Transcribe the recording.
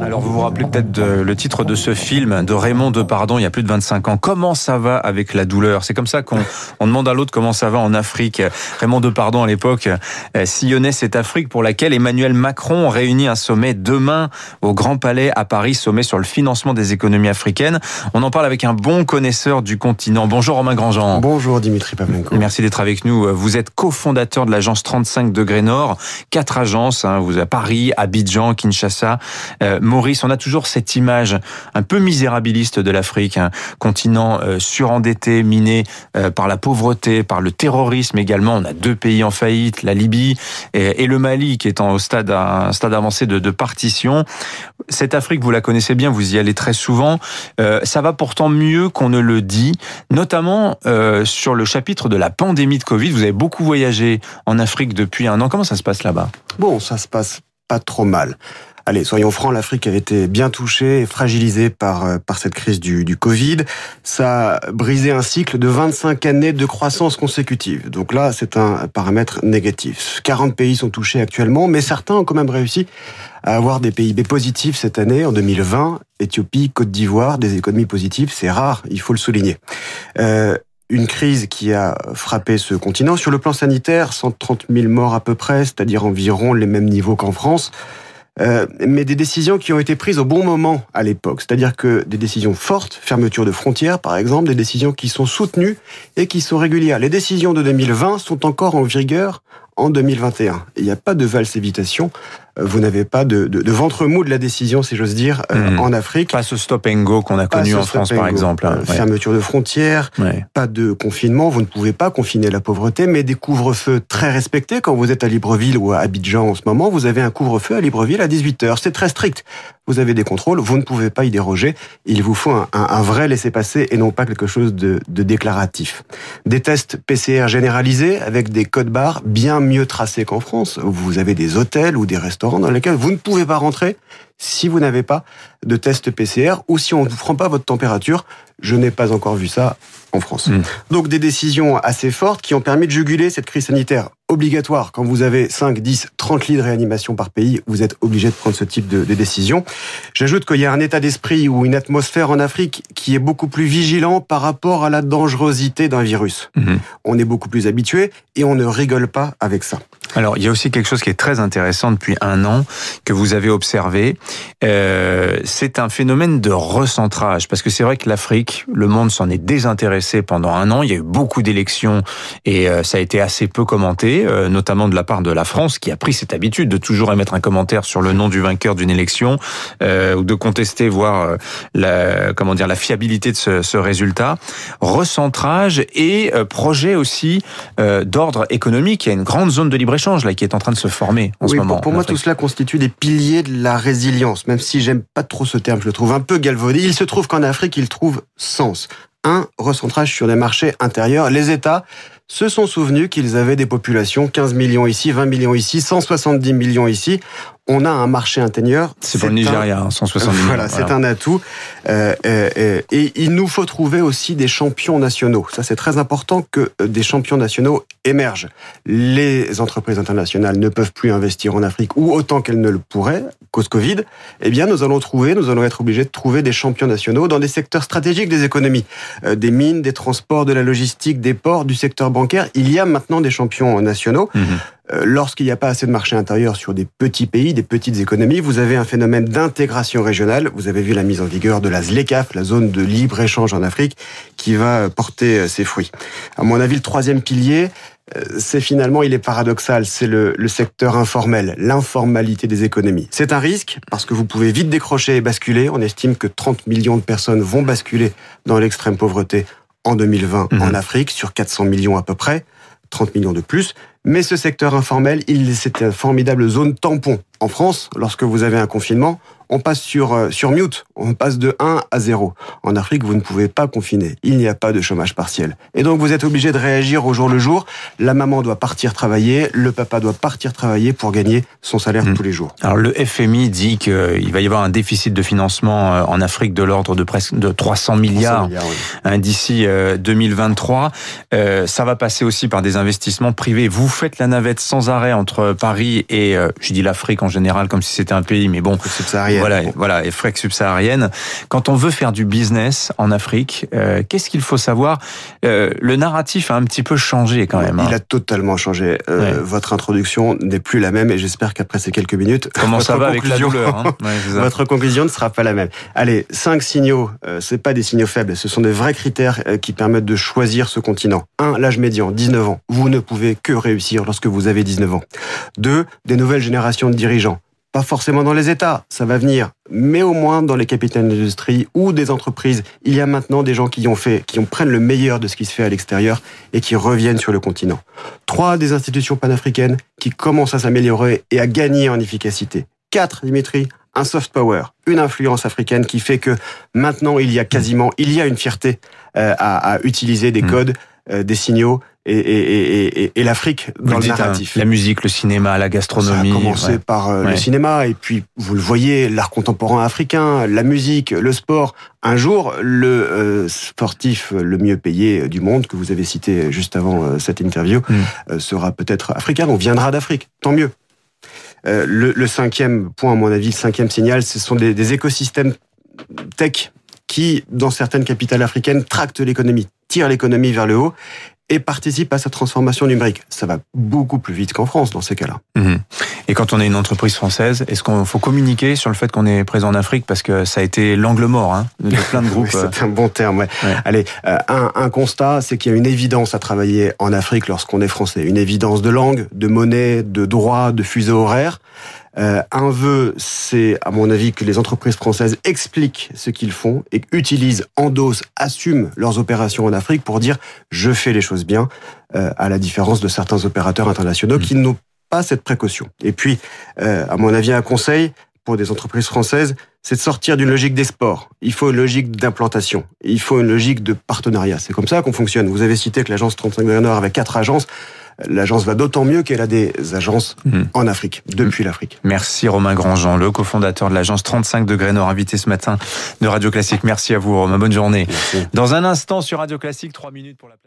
Alors vous vous rappelez peut-être le titre de ce film de Raymond Depardon il y a plus de 25 ans. Comment ça va avec la douleur? C'est comme ça qu'on on demande à l'autre comment ça va en Afrique. Raymond Depardon à l'époque euh, sillonnait cette Afrique pour laquelle Emmanuel Macron réunit un sommet demain au Grand Palais à Paris, sommet sur le financement des économies africaines. On en parle avec un bon connaisseur du continent. Bonjour Romain Grandjean. Bonjour Dimitri Pavlenko. Merci d'être avec nous. Vous êtes cofondateur de l'agence 35 degrés Nord, quatre agences, hein, vous à Paris, Abidjan, Kinshasa. Euh, Maurice, on a toujours cette image un peu misérabiliste de l'Afrique, un continent euh, surendetté, miné euh, par la pauvreté, par le terrorisme également. On a deux pays en faillite, la Libye et, le Mali qui est en, au stade avancé de, de, partition. Cette Afrique, vous la connaissez bien, vous y allez très souvent. ça va pourtant mieux qu'on ne le dit, notamment sur le chapitre de la pandémie de Covid. Vous avez beaucoup voyagé en Afrique depuis un an. Comment ça se passe là-bas? Bon, ça se passe pas trop mal. Allez, soyons francs, l'Afrique a été bien touchée et fragilisée par, euh, par cette crise du, du Covid. Ça a brisé un cycle de 25 années de croissance consécutive. Donc là, c'est un paramètre négatif. 40 pays sont touchés actuellement, mais certains ont quand même réussi à avoir des PIB positifs cette année, en 2020. Éthiopie, Côte d'Ivoire, des économies positives, c'est rare, il faut le souligner. Euh, une crise qui a frappé ce continent. Sur le plan sanitaire, 130 000 morts à peu près, c'est-à-dire environ les mêmes niveaux qu'en France. Euh, mais des décisions qui ont été prises au bon moment à l'époque. C'est-à-dire que des décisions fortes, fermeture de frontières par exemple, des décisions qui sont soutenues et qui sont régulières. Les décisions de 2020 sont encore en vigueur en 2021. Il n'y a pas de valse évitation vous n'avez pas de, de, de, ventre mou de la décision, si j'ose dire, euh, hmm. en Afrique. Pas ce stop and go qu'on a connu en France, par exemple. Hein. Euh, fermeture de frontières, pas de confinement. Vous ne pouvez pas confiner la pauvreté, mais des couvre-feux très respectés. Quand vous êtes à Libreville ou à Abidjan en ce moment, vous avez un couvre-feu à Libreville à 18h. C'est très strict. Vous avez des contrôles, vous ne pouvez pas y déroger. Il vous faut un, un, un vrai laisser-passer et non pas quelque chose de, de déclaratif. Des tests PCR généralisés avec des codes barres bien mieux tracés qu'en France. Vous avez des hôtels ou des restaurants dans lesquels vous ne pouvez pas rentrer si vous n'avez pas de test PCR ou si on ne vous prend pas votre température. Je n'ai pas encore vu ça en France. Hmm. Donc des décisions assez fortes qui ont permis de juguler cette crise sanitaire obligatoire. Quand vous avez 5, 10, 30 lits de réanimation par pays, vous êtes obligé de prendre ce type de, de décision. J'ajoute qu'il y a un état d'esprit ou une atmosphère en Afrique qui est beaucoup plus vigilant par rapport à la dangerosité d'un virus. Hmm. On est beaucoup plus habitué et on ne rigole pas avec ça. Alors, il y a aussi quelque chose qui est très intéressant depuis un an que vous avez observé. Euh, c'est un phénomène de recentrage, parce que c'est vrai que l'Afrique, le monde s'en est désintéressé pendant un an. Il y a eu beaucoup d'élections et euh, ça a été assez peu commenté, euh, notamment de la part de la France, qui a pris cette habitude de toujours émettre un commentaire sur le nom du vainqueur d'une élection ou de contester, voire la, comment dire, la fiabilité de ce, ce résultat. Recentrage et projet aussi d'ordre économique. Il y a une grande zone de libre échange là qui est en train de se former en ce moment. Pour, pour moi, tout cela constitue des piliers de la résilience, même si j'aime pas trop ce terme, je le trouve un peu galvaudé. Il se trouve qu'en Afrique, il trouve sens. Un recentrage sur les marchés intérieurs. Les États se sont souvenus qu'ils avaient des populations, 15 millions ici, 20 millions ici, 170 millions ici on a un marché intérieur. C'est pour le Nigeria, 170 hein, Voilà, c'est un atout. Euh, euh, euh, et il nous faut trouver aussi des champions nationaux. Ça, c'est très important que des champions nationaux émergent. Les entreprises internationales ne peuvent plus investir en Afrique ou autant qu'elles ne le pourraient, cause Covid. Eh bien, nous allons trouver, nous allons être obligés de trouver des champions nationaux dans des secteurs stratégiques des économies, des mines, des transports, de la logistique, des ports, du secteur bancaire. Il y a maintenant des champions nationaux. Mmh. Euh, lorsqu'il n'y a pas assez de marché intérieur sur des petits pays, des petites économies, vous avez un phénomène d'intégration régionale. Vous avez vu la mise en vigueur de la ZLECAF, la zone de libre-échange en Afrique, qui va porter euh, ses fruits. À mon avis, le troisième pilier, euh, c'est finalement, il est paradoxal, c'est le, le, secteur informel, l'informalité des économies. C'est un risque parce que vous pouvez vite décrocher et basculer. On estime que 30 millions de personnes vont basculer dans l'extrême pauvreté en 2020 mmh. en Afrique, sur 400 millions à peu près. 30 millions de plus. Mais ce secteur informel, il, c'est une formidable zone tampon. En France, lorsque vous avez un confinement, on passe sur, sur mute, on passe de 1 à 0. En Afrique, vous ne pouvez pas confiner, il n'y a pas de chômage partiel. Et donc vous êtes obligé de réagir au jour le jour. La maman doit partir travailler, le papa doit partir travailler pour gagner son salaire mmh. tous les jours. Alors le FMI dit qu'il va y avoir un déficit de financement en Afrique de l'ordre de presque de 300 milliards, hein, d'ici 2023. Euh, ça va passer aussi par des investissements privés. Vous faites la navette sans arrêt entre Paris et, euh, je dis l'Afrique en général comme si c'était un pays, mais bon, voilà, voilà, Afrique subsaharienne. Quand on veut faire du business en Afrique, euh, qu'est-ce qu'il faut savoir? Le narratif a un petit peu changé quand même. Il hein. a totalement changé. Votre introduction n'est plus la même et j'espère qu'après ces quelques minutes, comment ça va avec la douleur hein? Votre conclusion ne sera pas la même. Allez, cinq signaux. c'est pas des signaux faibles, ce sont des vrais critères qui permettent de choisir ce continent. 1. L'âge médian, 19 ans. Vous ne pouvez que réussir lorsque vous avez 19 ans. 2. Des nouvelles générations de dirigeants. Pas forcément dans les États, ça va venir, mais au moins dans les capitaines d'industrie ou des entreprises. Il y a maintenant des gens qui ont fait, qui ont prennent le meilleur de ce qui se fait à l'extérieur et qui reviennent sur le continent. 3. Des institutions panafricaines qui commencent à s'améliorer et à gagner en efficacité. 4. Dimitri, un soft power, une influence africaine qui fait que maintenant il y a quasiment, il y a une fierté euh, à, à, utiliser des mm. codes, euh, des signaux et, et, et, et l'Afrique dans le, hein, narratif. la musique, le cinéma, la gastronomie. Ça a commencé par euh, le cinéma et puis vous le voyez, l'art contemporain africain, la musique, le sport. Un jour, le sportif le mieux payé du monde que vous avez cité juste avant cette interview mm. sera peut-être africain. On viendra d'Afrique, tant mieux. Euh, le, cinquième point, à mon avis, le cinquième signal, ce sont des, des écosystèmes tech qui, dans certaines capitales africaines, tractent l'économie, tirent l'économie vers le haut et participe à sa transformation numérique. Ça va beaucoup plus vite qu'en France dans ces cas-là. Mhm. Et quand on est une entreprise française, est-ce qu'on faut communiquer sur le fait qu'on est présent en Afrique? Parce que ça a été l'angle mort hein, de plein de groupes. c'est un bon terme. Ouais. Allez, euh, un, un, constat, c'est qu'il y a une évidence à travailler en Afrique lorsqu'on est français, une évidence de langue, de monnaie, de droit, de fuseau horaire. Euh, un vœu, c'est à mon avis que les entreprises françaises expliquent ce qu'ils font et utilisent, endossent, assument leurs opérations en Afrique pour dire je fais les choses bien, euh, à la différence de certains opérateurs internationaux qui n'ont pas cette précaution. Et puis, euh, à mon avis, un conseil pour des entreprises françaises, c'est de sortir d'une logique des sports. Il faut une logique d'implantation. Il faut une logique de partenariat. C'est comme ça qu'on fonctionne. Vous avez cité que l'agence 35 Nord avait quatre agences l'agence va d'autant mieux qu'elle a des agences hmm. en Afrique, depuis l'Afrique. Merci Romain Grandjean, le cofondateur de l'agence 35 degrés Nord, invité ce matin de Radio Classique. Merci à vous Romain, bonne journée. Dans un instant sur Radio Classique, trois minutes pour la planète.